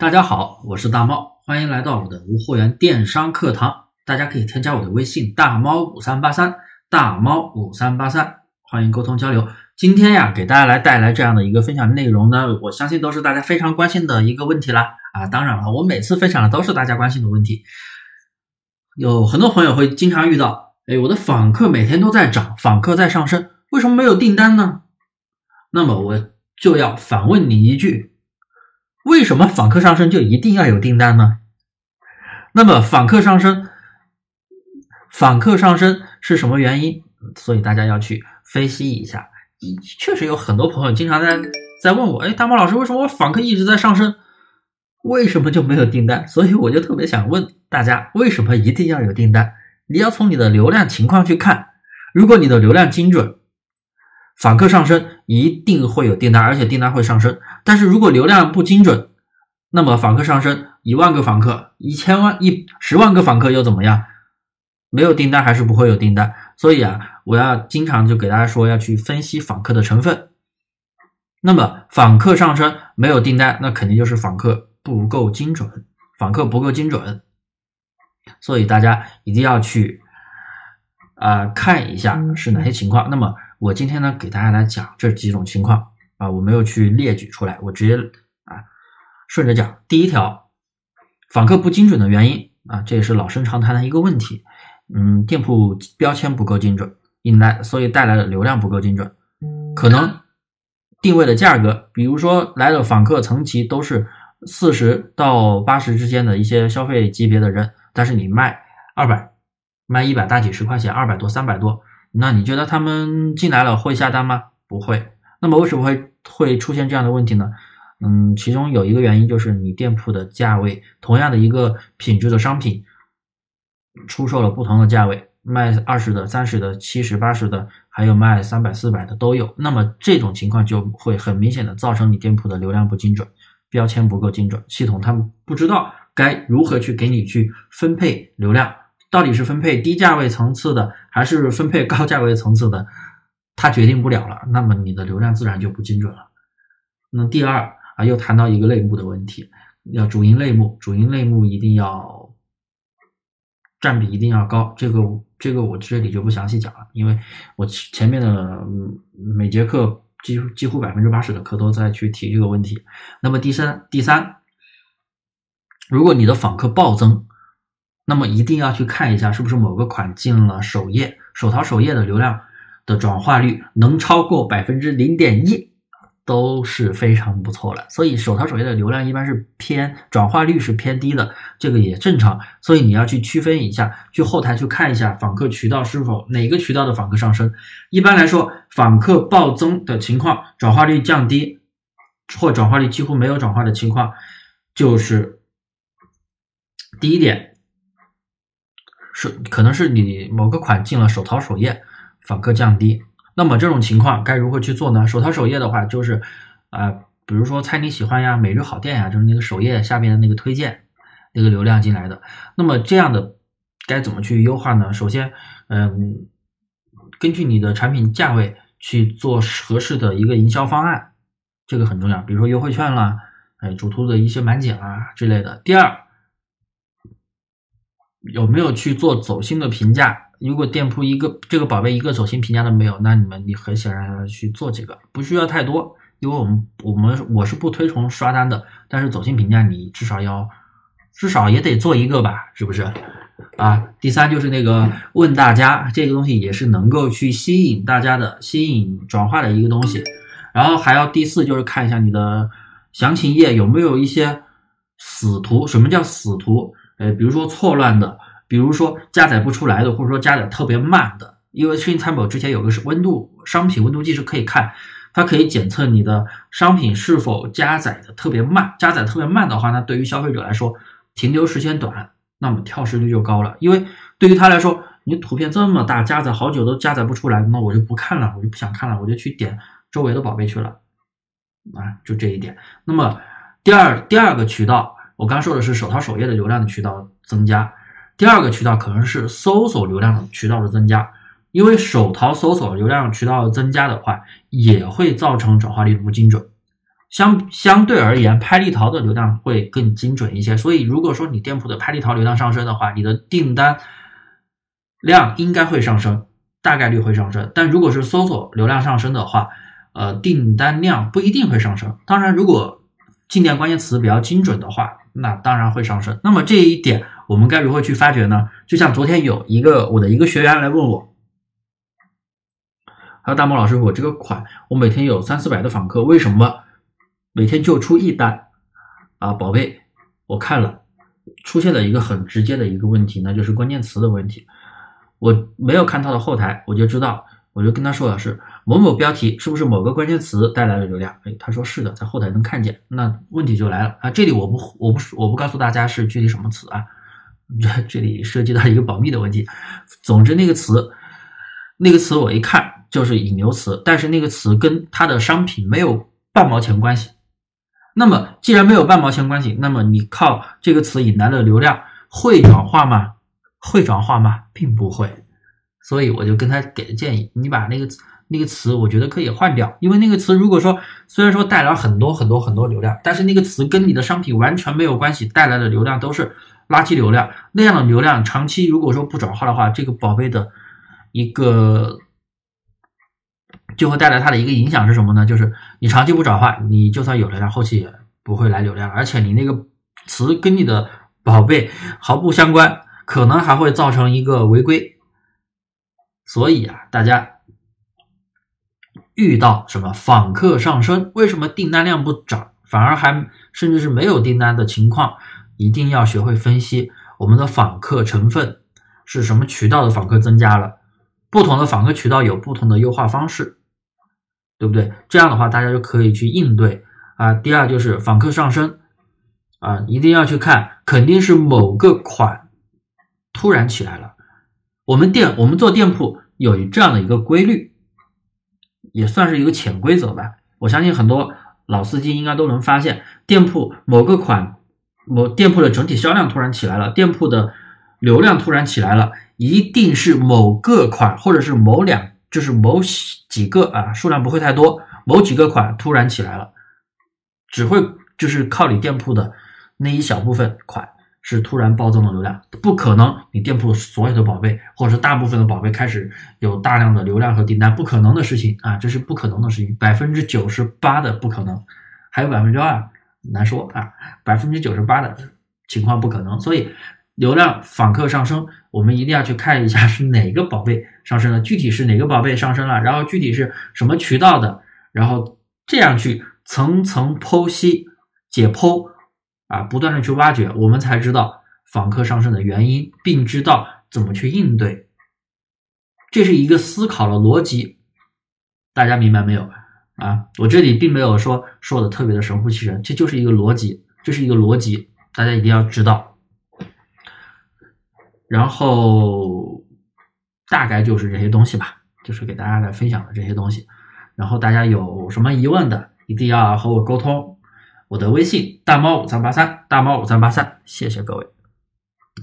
大家好，我是大猫，欢迎来到我的无货源电商课堂。大家可以添加我的微信大猫五三八三，大猫五三八三，欢迎沟通交流。今天呀，给大家来带来这样的一个分享内容呢，我相信都是大家非常关心的一个问题啦。啊，当然了，我每次分享的都是大家关心的问题。有很多朋友会经常遇到，哎，我的访客每天都在涨，访客在上升，为什么没有订单呢？那么我就要反问你一句。为什么访客上升就一定要有订单呢？那么访客上升，访客上升是什么原因？所以大家要去分析一下。确实有很多朋友经常在在问我，哎，大猫老师，为什么我访客一直在上升，为什么就没有订单？所以我就特别想问大家，为什么一定要有订单？你要从你的流量情况去看，如果你的流量精准。访客上升一定会有订单，而且订单会上升。但是如果流量不精准，那么访客上升一万个访客、一千万、一十万个访客又怎么样？没有订单还是不会有订单。所以啊，我要经常就给大家说要去分析访客的成分。那么访客上升没有订单，那肯定就是访客不够精准，访客不够精准。所以大家一定要去啊看一下是哪些情况。那么。我今天呢，给大家来讲这几种情况啊，我没有去列举出来，我直接啊顺着讲。第一条，访客不精准的原因啊，这也是老生常谈的一个问题。嗯，店铺标签不够精准，引来所以带来的流量不够精准，可能定位的价格，比如说来的访客层级都是四十到八十之间的一些消费级别的人，但是你卖二百，卖一百大几十块钱，二百多、三百多。那你觉得他们进来了会下单吗？不会。那么为什么会会出现这样的问题呢？嗯，其中有一个原因就是你店铺的价位，同样的一个品质的商品，出售了不同的价位，卖二十的、三十的、七十、八十的，还有卖三百、四百的都有。那么这种情况就会很明显的造成你店铺的流量不精准，标签不够精准，系统他们不知道该如何去给你去分配流量。到底是分配低价位层次的，还是分配高价位层次的，他决定不了了。那么你的流量自然就不精准了。那第二啊，又谈到一个类目的问题，要主营类目，主营类目一定要占比一定要高。这个这个我这里就不详细讲了，因为我前面的每节课几乎几乎百分之八十的课都在去提这个问题。那么第三第三，如果你的访客暴增。那么一定要去看一下，是不是某个款进了首页，首淘首页的流量的转化率能超过百分之零点一，都是非常不错了。所以首淘首页的流量一般是偏转化率是偏低的，这个也正常。所以你要去区分一下，去后台去看一下访客渠道是否哪个渠道的访客上升。一般来说，访客暴增的情况，转化率降低或转化率几乎没有转化的情况，就是第一点。是，可能是你某个款进了首淘首页，访客降低。那么这种情况该如何去做呢？首淘首页的话，就是啊，比如说猜你喜欢呀、每日好店呀，就是那个首页下面的那个推荐，那个流量进来的。那么这样的该怎么去优化呢？首先，嗯，根据你的产品价位去做合适的一个营销方案，这个很重要。比如说优惠券啦，哎，主图的一些满减啦之类的。第二。有没有去做走心的评价？如果店铺一个这个宝贝一个走心评价都没有，那你们你很显然要去做这个，不需要太多，因为我们我们我是不推崇刷单的，但是走心评价你至少要至少也得做一个吧，是不是？啊，第三就是那个问大家这个东西也是能够去吸引大家的、吸引转化的一个东西，然后还要第四就是看一下你的详情页有没有一些死图，什么叫死图？呃，比如说错乱的，比如说加载不出来的，或者说加载特别慢的，因为适应参谋之前有个是温度商品温度计是可以看，它可以检测你的商品是否加载的特别慢，加载特别慢的话，那对于消费者来说停留时间短，那么跳失率就高了，因为对于他来说，你图片这么大，加载好久都加载不出来，那我就不看了，我就不想看了，我就去点周围的宝贝去了，啊，就这一点。那么第二第二个渠道。我刚说的是首淘首页的流量的渠道增加，第二个渠道可能是搜索流量渠道的增加，因为首淘搜索流量渠道增加的话，也会造成转化率不精准。相相对而言，拍立淘的流量会更精准一些。所以，如果说你店铺的拍立淘流量上升的话，你的订单量应该会上升，大概率会上升。但如果是搜索流量上升的话，呃，订单量不一定会上升。当然，如果进店关键词比较精准的话，那当然会上升。那么这一点我们该如何去发掘呢？就像昨天有一个我的一个学员来问我。还有大猫老师，我这个款我每天有三四百的访客，为什么每天就出一单啊？宝贝，我看了，出现了一个很直接的一个问题，那就是关键词的问题。我没有看他的后台，我就知道，我就跟他说的是某某标题是不是某个关键词带来的流量？哎，他说是的，在后台能看见。那问题就来了啊，这里我不我不我不告诉大家是具体什么词啊，这这里涉及到一个保密的问题。总之那个词，那个词我一看。就是引流词，但是那个词跟它的商品没有半毛钱关系。那么既然没有半毛钱关系，那么你靠这个词引来的流量会转化吗？会转化吗？并不会。所以我就跟他给的建议，你把那个那个词，我觉得可以换掉，因为那个词如果说虽然说带来很多很多很多流量，但是那个词跟你的商品完全没有关系，带来的流量都是垃圾流量。那样的流量长期如果说不转化的话，这个宝贝的一个。就会带来它的一个影响是什么呢？就是你长期不转化，你就算有流量，后期也不会来流量，而且你那个词跟你的宝贝毫不相关，可能还会造成一个违规。所以啊，大家遇到什么访客上升，为什么订单量不涨，反而还甚至是没有订单的情况，一定要学会分析我们的访客成分是什么渠道的访客增加了，不同的访客渠道有不同的优化方式。对不对？这样的话，大家就可以去应对啊。第二就是访客上升啊，一定要去看，肯定是某个款突然起来了。我们店我们做店铺有这样的一个规律，也算是一个潜规则吧。我相信很多老司机应该都能发现，店铺某个款某店铺的整体销量突然起来了，店铺的流量突然起来了，一定是某个款或者是某两。就是某几个啊，数量不会太多，某几个款突然起来了，只会就是靠你店铺的那一小部分款是突然暴增的流量，不可能你店铺所有的宝贝或者是大部分的宝贝开始有大量的流量和订单，不可能的事情啊，这是不可能的事情，百分之九十八的不可能，还有百分之二难说啊，百分之九十八的情况不可能，所以。流量访客上升，我们一定要去看一下是哪个宝贝上升了，具体是哪个宝贝上升了，然后具体是什么渠道的，然后这样去层层剖析、解剖啊，不断的去挖掘，我们才知道访客上升的原因，并知道怎么去应对。这是一个思考的逻辑，大家明白没有啊？我这里并没有说说的特别的神乎其神，这就是一个逻辑，这是一个逻辑，大家一定要知道。然后大概就是这些东西吧，就是给大家来分享的这些东西。然后大家有什么疑问的，一定要和我沟通。我的微信大猫五三八三，大猫五三八三，谢谢各位。